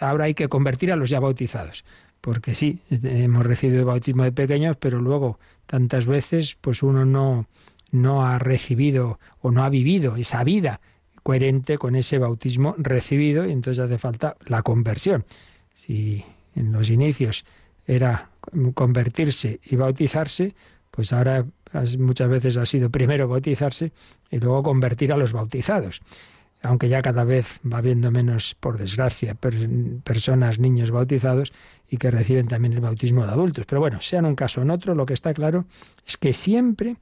ahora hay que convertir a los ya bautizados. Porque sí, hemos recibido bautismo de pequeños, pero luego tantas veces pues uno no, no ha recibido o no ha vivido esa vida coherente con ese bautismo recibido y entonces hace falta la conversión. Si en los inicios era convertirse y bautizarse, pues ahora muchas veces ha sido primero bautizarse y luego convertir a los bautizados aunque ya cada vez va habiendo menos, por desgracia, personas, niños bautizados y que reciben también el bautismo de adultos. Pero bueno, sea en un caso o en otro, lo que está claro es que siempre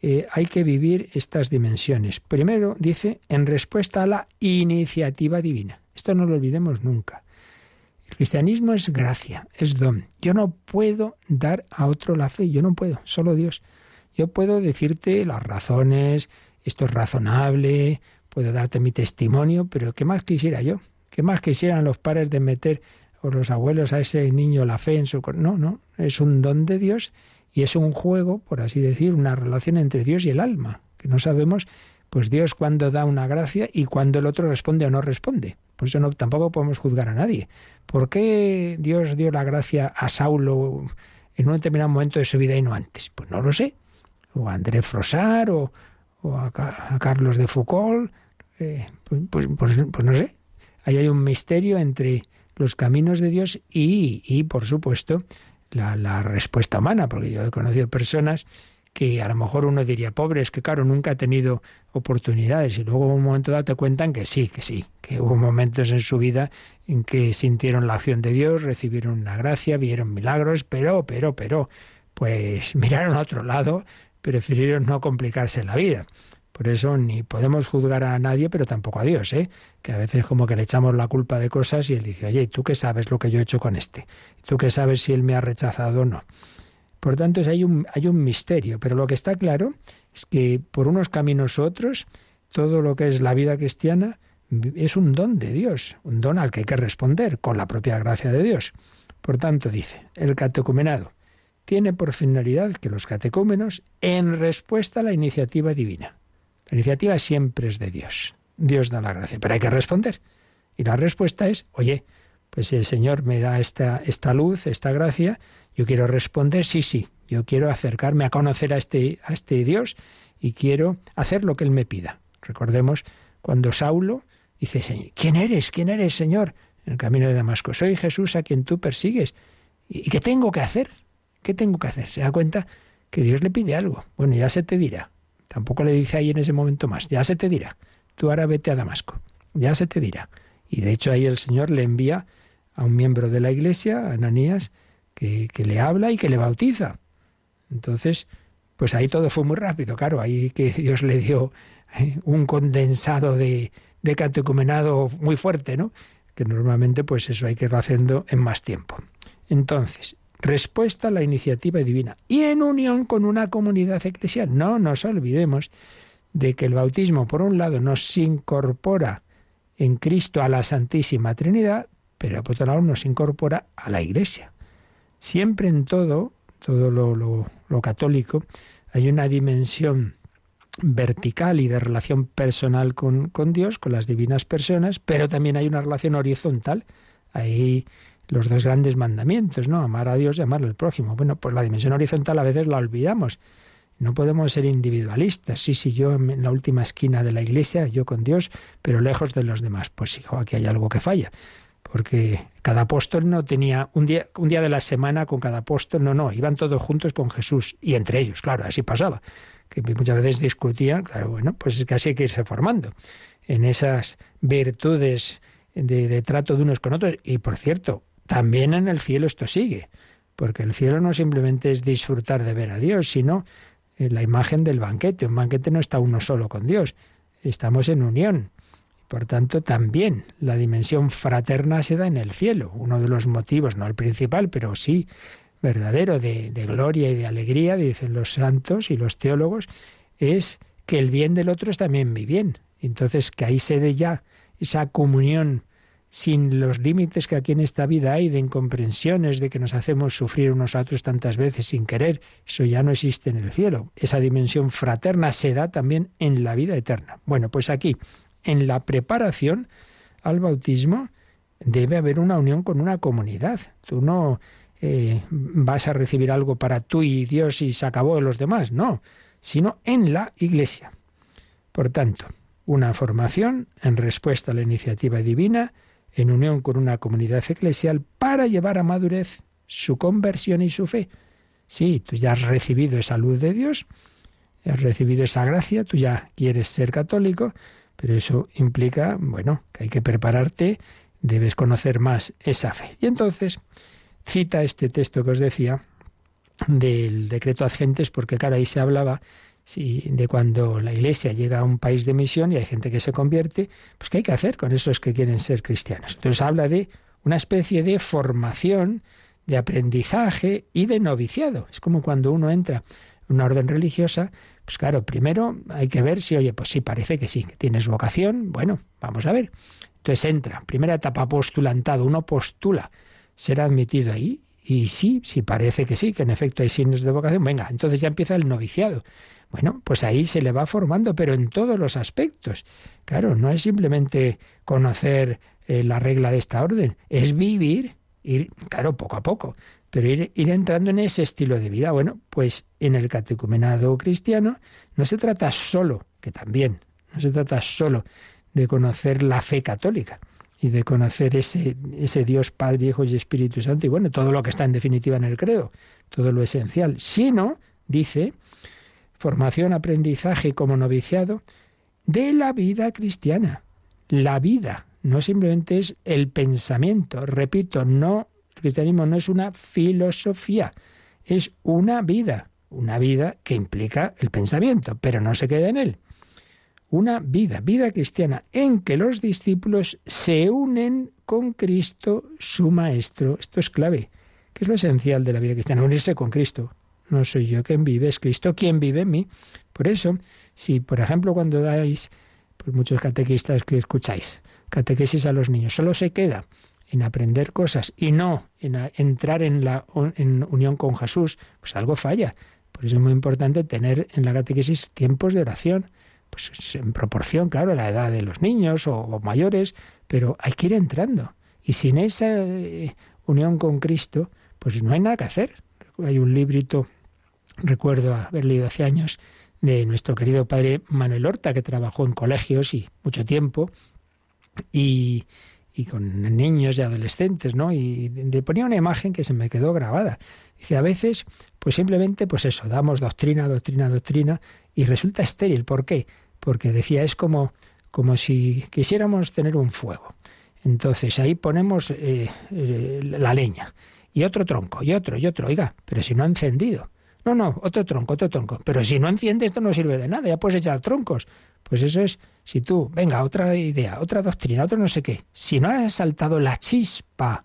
eh, hay que vivir estas dimensiones. Primero, dice, en respuesta a la iniciativa divina. Esto no lo olvidemos nunca. El cristianismo es gracia, es don. Yo no puedo dar a otro la fe, yo no puedo, solo Dios. Yo puedo decirte las razones, esto es razonable, puedo darte mi testimonio, pero ¿qué más quisiera yo? ¿Qué más quisieran los padres de meter o los abuelos a ese niño la fe en su No, no, es un don de Dios y es un juego, por así decir, una relación entre Dios y el alma, que no sabemos pues Dios cuando da una gracia y cuando el otro responde o no responde. Por eso no, tampoco podemos juzgar a nadie. ¿Por qué Dios dio la gracia a Saulo en un determinado momento de su vida y no antes? Pues no lo sé. O a André Frosar o, o a, Carlos de Foucault, eh, pues, pues, pues, pues, no sé. Ahí hay un misterio entre los caminos de Dios y, y por supuesto, la, la, respuesta humana, porque yo he conocido personas que a lo mejor uno diría, pobre, es que claro, nunca ha tenido oportunidades y luego en un momento dado te cuentan que sí, que sí, que hubo momentos en su vida en que sintieron la acción de Dios, recibieron una gracia, vieron milagros, pero, pero, pero, pues miraron a otro lado, prefirieron no complicarse la vida. Por eso ni podemos juzgar a nadie, pero tampoco a Dios, ¿eh? que a veces como que le echamos la culpa de cosas y él dice, oye, ¿tú qué sabes lo que yo he hecho con este? ¿Tú qué sabes si él me ha rechazado o no? Por tanto, hay un, hay un misterio, pero lo que está claro es que por unos caminos u otros, todo lo que es la vida cristiana es un don de Dios, un don al que hay que responder con la propia gracia de Dios. Por tanto, dice, el catecumenado tiene por finalidad que los catecúmenos, en respuesta a la iniciativa divina, la iniciativa siempre es de Dios, Dios da la gracia, pero hay que responder. Y la respuesta es, oye, pues si el Señor me da esta, esta luz, esta gracia, yo quiero responder, sí, sí, yo quiero acercarme a conocer a este, a este Dios y quiero hacer lo que Él me pida. Recordemos cuando Saulo dice, ¿quién eres? ¿quién eres, Señor? En el camino de Damasco, soy Jesús a quien tú persigues. ¿Y qué tengo que hacer? ¿Qué tengo que hacer? Se da cuenta que Dios le pide algo. Bueno, ya se te dirá. Tampoco le dice ahí en ese momento más. Ya se te dirá. Tú ahora vete a Damasco. Ya se te dirá. Y de hecho ahí el Señor le envía a un miembro de la iglesia, Ananías, que, le habla y que le bautiza. Entonces, pues ahí todo fue muy rápido, claro, ahí que Dios le dio eh, un condensado de, de catecumenado muy fuerte, ¿no? Que normalmente pues eso hay que irlo haciendo en más tiempo. Entonces, respuesta a la iniciativa divina y en unión con una comunidad eclesial. No nos olvidemos de que el bautismo, por un lado, nos incorpora en Cristo a la Santísima Trinidad, pero por otro lado nos incorpora a la Iglesia. Siempre en todo, todo lo, lo, católico, hay una dimensión vertical y de relación personal con, con, Dios, con las divinas personas, pero también hay una relación horizontal. Hay los dos grandes mandamientos, ¿no? Amar a Dios y amar al prójimo. Bueno, pues la dimensión horizontal a veces la olvidamos. No podemos ser individualistas. Sí, sí, yo en la última esquina de la iglesia, yo con Dios, pero lejos de los demás. Pues hijo, aquí hay algo que falla. Porque cada apóstol no tenía un día, un día de la semana con cada apóstol, no, no, iban todos juntos con Jesús y entre ellos, claro, así pasaba. Que muchas veces discutían, claro, bueno, pues así hay que irse formando en esas virtudes de, de trato de unos con otros. Y por cierto, también en el cielo esto sigue, porque el cielo no simplemente es disfrutar de ver a Dios, sino la imagen del banquete. Un banquete no está uno solo con Dios, estamos en unión. Por tanto, también la dimensión fraterna se da en el cielo. Uno de los motivos, no el principal, pero sí verdadero de, de gloria y de alegría, dicen los santos y los teólogos, es que el bien del otro es también mi bien. Entonces, que ahí se dé ya esa comunión sin los límites que aquí en esta vida hay de incomprensiones, de que nos hacemos sufrir unos a otros tantas veces sin querer, eso ya no existe en el cielo. Esa dimensión fraterna se da también en la vida eterna. Bueno, pues aquí, en la preparación al bautismo, debe haber una unión con una comunidad. Tú no eh, vas a recibir algo para tú y Dios y se acabó de los demás, no, sino en la iglesia. Por tanto, una formación en respuesta a la iniciativa divina, en unión con una comunidad eclesial para llevar a madurez su conversión y su fe. Sí, tú ya has recibido esa luz de Dios, has recibido esa gracia, tú ya quieres ser católico, pero eso implica, bueno, que hay que prepararte, debes conocer más esa fe. Y entonces cita este texto que os decía del decreto Adgentes, porque claro, ahí se hablaba Sí, de cuando la Iglesia llega a un país de misión y hay gente que se convierte, pues ¿qué hay que hacer con esos que quieren ser cristianos? Entonces habla de una especie de formación, de aprendizaje y de noviciado. Es como cuando uno entra en una orden religiosa, pues claro, primero hay que ver si, oye, pues sí, parece que sí, que tienes vocación, bueno, vamos a ver. Entonces entra, primera etapa postulantado, uno postula ser admitido ahí y sí, sí parece que sí, que en efecto hay signos de vocación, venga, entonces ya empieza el noviciado. Bueno, pues ahí se le va formando, pero en todos los aspectos. Claro, no es simplemente conocer eh, la regla de esta orden, es vivir, ir, claro, poco a poco, pero ir, ir, entrando en ese estilo de vida. Bueno, pues en el catecumenado cristiano no se trata solo, que también, no se trata solo de conocer la fe católica y de conocer ese, ese Dios Padre, Hijo y Espíritu Santo, y bueno, todo lo que está en definitiva en el credo, todo lo esencial, sino, dice, formación, aprendizaje como noviciado de la vida cristiana. La vida no simplemente es el pensamiento, repito, no el cristianismo no es una filosofía, es una vida, una vida que implica el pensamiento, pero no se queda en él. Una vida, vida cristiana, en que los discípulos se unen con Cristo, su Maestro. Esto es clave, que es lo esencial de la vida cristiana, unirse con Cristo. No soy yo quien vive, es Cristo quien vive en mí. Por eso, si por ejemplo cuando dais pues muchos catequistas que escucháis, catequesis a los niños, solo se queda en aprender cosas y no en entrar en la en unión con Jesús, pues algo falla. Por eso es muy importante tener en la catequesis tiempos de oración, pues en proporción, claro, a la edad de los niños o, mayores, pero hay que ir entrando. Y sin esa eh, unión con Cristo, pues no hay nada que hacer. Hay un librito, recuerdo haber leído hace años, de nuestro querido padre Manuel Horta, que trabajó en colegios y mucho tiempo, y, y con niños y adolescentes, ¿no? Y de, ponía una imagen que se me quedó grabada. Dice, a veces, pues simplemente, pues eso, damos doctrina, doctrina, doctrina, y resulta estéril. ¿Por qué? Porque decía, es como, como si quisiéramos tener un fuego. Entonces ahí ponemos eh, eh, la leña, y otro tronco, y otro, y otro, oiga, pero si no ha encendido. No, no, otro tronco, otro tronco. Pero si no enciende, esto no sirve de nada, ya puedes echar troncos. Pues eso es, si tú, venga, otra idea, otra doctrina, otro no sé qué. Si no has saltado la chispa,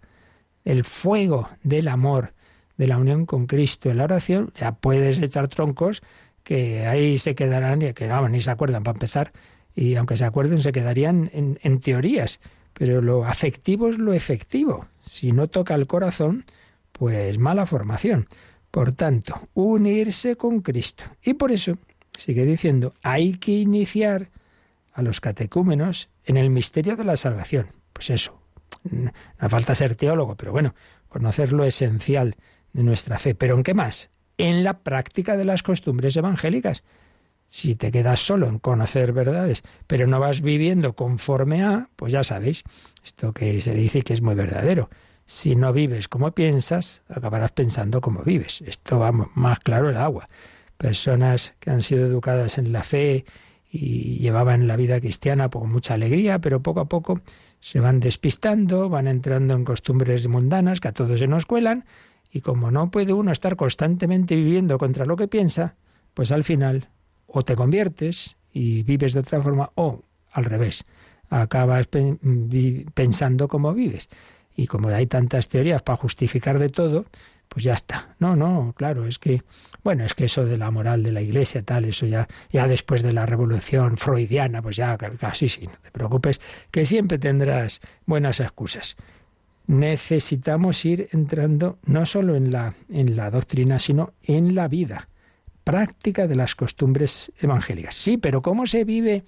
el fuego del amor, de la unión con Cristo en la oración, ya puedes echar troncos que ahí se quedarán y que no, ni se acuerdan para empezar. Y aunque se acuerden, se quedarían en, en teorías. Pero lo afectivo es lo efectivo. Si no toca el corazón, pues mala formación. Por tanto, unirse con Cristo. Y por eso, sigue diciendo, hay que iniciar a los catecúmenos en el misterio de la salvación. Pues eso, no falta ser teólogo, pero bueno, conocer lo esencial de nuestra fe. ¿Pero en qué más? En la práctica de las costumbres evangélicas. Si te quedas solo en conocer verdades, pero no vas viviendo conforme a, pues ya sabéis, esto que se dice que es muy verdadero. Si no vives como piensas, acabarás pensando como vives. Esto va más claro el agua. Personas que han sido educadas en la fe y llevaban la vida cristiana con mucha alegría, pero poco a poco se van despistando, van entrando en costumbres mundanas que a todos se nos cuelan, y como no puede uno estar constantemente viviendo contra lo que piensa, pues al final o te conviertes y vives de otra forma, o al revés, acabas pensando como vives. Y como hay tantas teorías para justificar de todo, pues ya está. No, no, claro, es que, bueno, es que eso de la moral de la iglesia, tal, eso ya, ya después de la revolución freudiana, pues ya casi sí, no te preocupes, que siempre tendrás buenas excusas. Necesitamos ir entrando no solo en la, en la doctrina, sino en la vida práctica de las costumbres evangélicas. Sí, pero ¿cómo se vive?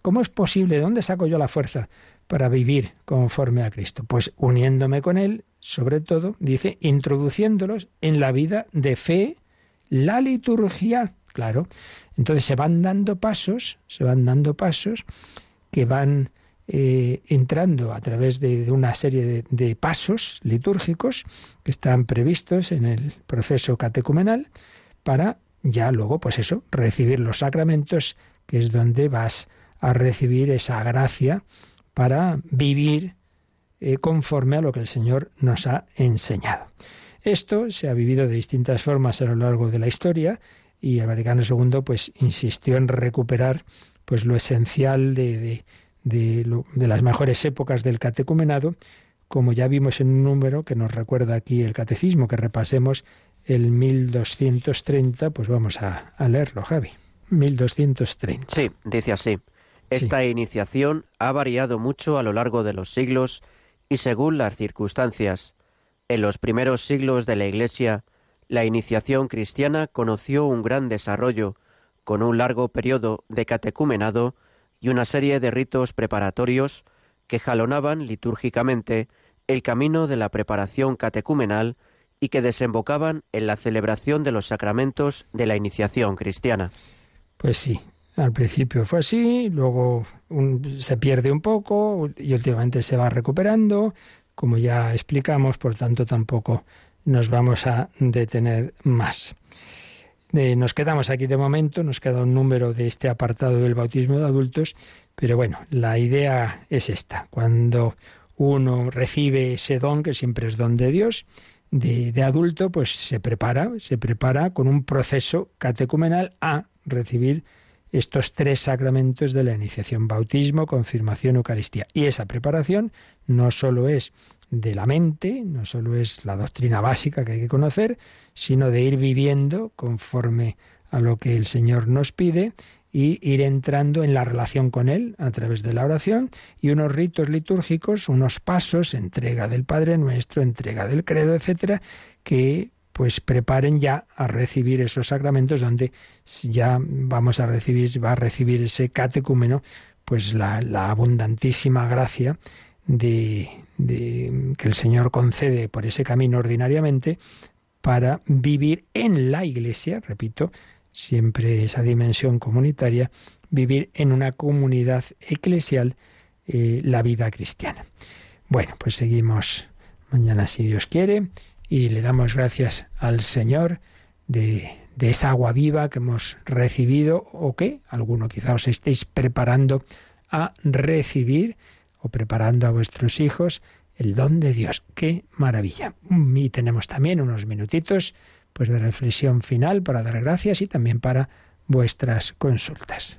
¿Cómo es posible? ¿De dónde saco yo la fuerza para vivir conforme a Cristo? Pues uniéndome con Él, sobre todo, dice, introduciéndolos en la vida de fe, la liturgia, claro. Entonces se van dando pasos, se van dando pasos que van eh, entrando a través de, una serie de, de, pasos litúrgicos que están previstos en el proceso catecumenal para ya luego, pues eso, recibir los sacramentos, que es donde vas a recibir esa gracia para vivir eh, conforme a lo que el Señor nos ha enseñado. Esto se ha vivido de distintas formas a lo largo de la historia y el Vaticano II pues insistió en recuperar pues lo esencial de, de, de las mejores épocas del catecumenado, como ya vimos en un número que nos recuerda aquí el catecismo, que repasemos el 1230, pues vamos a, a leerlo, Javi. 1230. Sí, dice así. Esta iniciación ha variado mucho a lo largo de los siglos y según las circunstancias. En los primeros siglos de la Iglesia, la iniciación cristiana conoció un gran desarrollo, con un largo periodo de catecumenado y una serie de ritos preparatorios que jalonaban litúrgicamente el camino de la preparación catecumenal y que desembocaban en la celebración de los sacramentos de la iniciación cristiana. Pues sí, al principio fue así, luego se pierde un poco y últimamente se va recuperando, como ya explicamos, por tanto tampoco nos vamos a detener más. nos quedamos aquí de momento, nos queda un número de este apartado del bautismo de adultos, pero bueno, la idea es esta. Cuando uno recibe ese don, que siempre es don de Dios, de, de adulto, pues se prepara, se prepara con un proceso catecumenal a recibir estos tres sacramentos de la iniciación, bautismo, confirmación, Eucaristía. Y esa preparación no solo es de la mente, no solo es la doctrina básica que hay que conocer, sino de ir viviendo conforme a lo que el Señor nos pide y ir entrando en la relación con Él a través de la oración y unos ritos litúrgicos, unos pasos, entrega del Padre Nuestro, entrega del credo, etcétera, que pues preparen ya a recibir esos sacramentos donde ya vamos a recibir, va a recibir ese catecúmeno, pues la, abundantísima gracia de, que el Señor concede por ese camino ordinariamente para vivir en la Iglesia, repito, siempre esa dimensión comunitaria, vivir en una comunidad eclesial eh, la vida cristiana. Bueno, pues seguimos mañana si Dios quiere y le damos gracias al Señor de, esa agua viva que hemos recibido o que alguno quizá os estéis preparando a recibir o preparando a vuestros hijos el don de Dios. ¡Qué maravilla! Y tenemos también unos minutitos pues de reflexión final para dar gracias y también para vuestras consultas.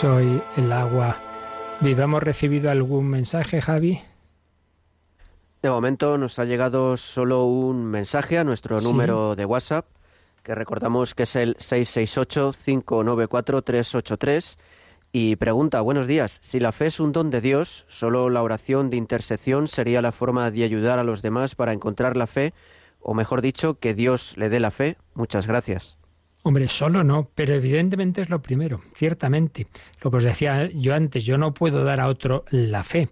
Soy el agua viva. ¿Hemos recibido algún mensaje, Javi? De momento nos ha llegado solo un mensaje a nuestro número de WhatsApp que recordamos que es el 668-594-383, y pregunta, buenos días, si la fe es un don de Dios, solo la oración de intercesión sería la forma de ayudar a los demás para encontrar la fe, o mejor dicho, que Dios le dé la fe. Muchas gracias. Hombre, solo no, pero evidentemente es lo primero, ciertamente. Lo que os decía yo antes, yo no puedo dar a otro la fe.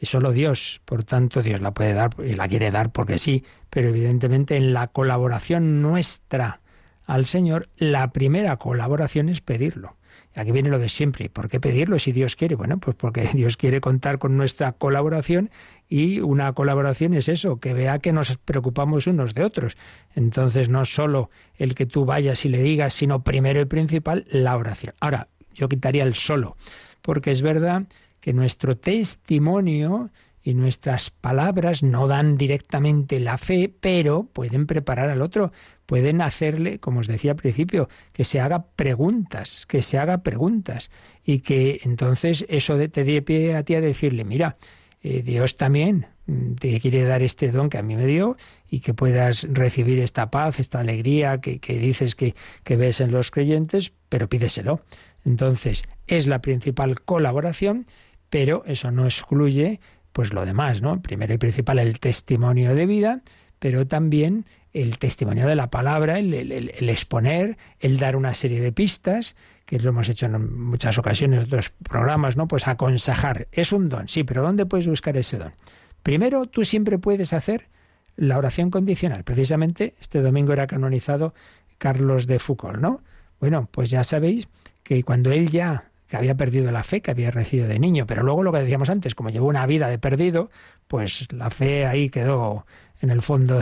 Es solo Dios, por tanto Dios la puede dar y la quiere dar porque sí, pero evidentemente en la colaboración nuestra al Señor, la primera colaboración es pedirlo. Aquí viene lo de siempre. ¿Por qué pedirlo si Dios quiere? Bueno, pues porque Dios quiere contar con nuestra colaboración y una colaboración es eso, que vea que nos preocupamos unos de otros. Entonces no solo el que tú vayas y le digas, sino primero y principal la oración. Ahora, yo quitaría el solo, porque es verdad que nuestro testimonio y nuestras palabras no dan directamente la fe, pero pueden preparar al otro, pueden hacerle, como os decía al principio, que se haga preguntas, que se haga preguntas y que entonces eso te dé pie a ti a decirle, mira, eh, Dios también mm, te quiere dar este don que a mí me dio y que puedas recibir esta paz, esta alegría que, dices que, que ves en los creyentes, pero pídeselo. Entonces, es la principal colaboración, pero eso no excluye pues lo demás, ¿no? Primero y principal el testimonio de vida, pero también el testimonio de la palabra, el, exponer, el dar una serie de pistas, que lo hemos hecho en muchas ocasiones, en otros programas, ¿no? Pues aconsejar. Es un don, sí, pero ¿dónde puedes buscar ese don? Primero, tú siempre puedes hacer la oración condicional. Precisamente este domingo era canonizado Carlos de Foucault, ¿no? Bueno, pues ya sabéis que cuando él ya que había perdido la fe que había recibido de niño. Pero luego lo que decíamos antes, como llevó una vida de perdido, pues la fe ahí quedó en el fondo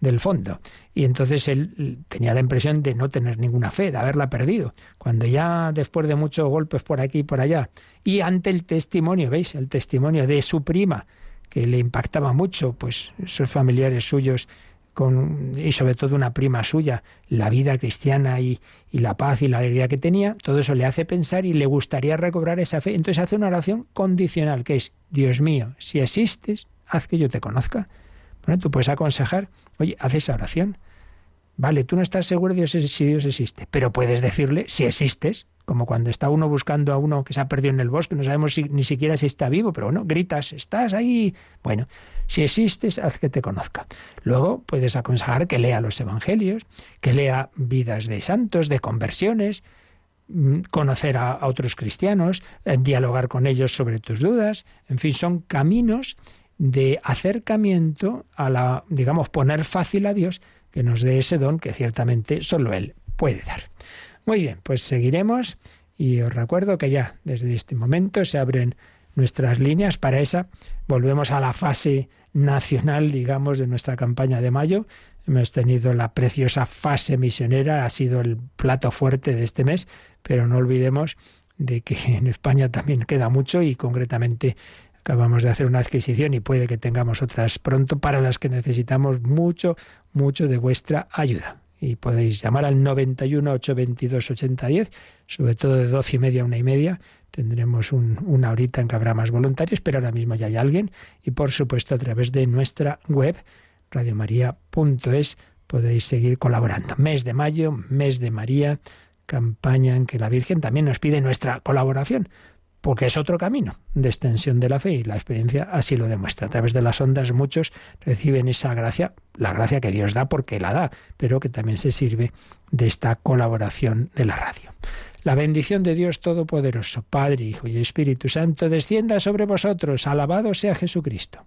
del fondo. Y entonces él tenía la impresión de no tener ninguna fe, de haberla perdido. Cuando ya después de muchos golpes por aquí y por allá, y ante el testimonio, ¿veis? El testimonio de su prima, que le impactaba mucho, pues esos familiares suyos con, y sobre todo una prima suya, la vida cristiana y, y, la paz y la alegría que tenía, todo eso le hace pensar y le gustaría recobrar esa fe. Entonces hace una oración condicional, que es, Dios mío, si existes, haz que yo te conozca. Bueno, tú puedes aconsejar, oye, haz esa oración. Vale, tú no estás seguro de si Dios existe, pero puedes decirle si existes, como cuando está uno buscando a uno que se ha perdido en el bosque, no sabemos ni siquiera si está vivo, pero bueno, gritas, estás ahí. Bueno, si existes, haz que te conozca. Luego puedes aconsejar que lea los evangelios, que lea vidas de santos, de conversiones, mm, conocer a, otros cristianos, eh, dialogar con ellos sobre tus dudas, en fin, son caminos de acercamiento a la, digamos, poner fácil a Dios que nos dé ese don que ciertamente solo Él puede dar. Muy bien, pues seguiremos y os recuerdo que ya desde este momento se abren nuestras líneas para esa. Volvemos a la fase nacional, digamos, de nuestra campaña de mayo. Hemos tenido la preciosa fase misionera, ha sido el plato fuerte de este mes, pero no olvidemos de que en España también queda mucho y concretamente acabamos de hacer una adquisición y puede que tengamos otras pronto para las que necesitamos mucho, mucho de vuestra ayuda. Y podéis llamar al 91 822 8010, sobre todo de doce y media a una y media, Tendremos una horita en que habrá más voluntarios, pero ahora mismo ya hay alguien. Y por supuesto a través de nuestra web, radiomaria.es, podéis seguir colaborando. Mes de mayo, mes de María, campaña en que la Virgen también nos pide nuestra colaboración, porque es otro camino de extensión de la fe y la experiencia así lo demuestra. A través de las ondas muchos reciben esa gracia, la gracia que Dios da porque la da, pero que también se sirve de esta colaboración de la radio. La bendición de Dios Todopoderoso, Padre, Hijo y Espíritu Santo, descienda sobre vosotros. Alabado sea Jesucristo.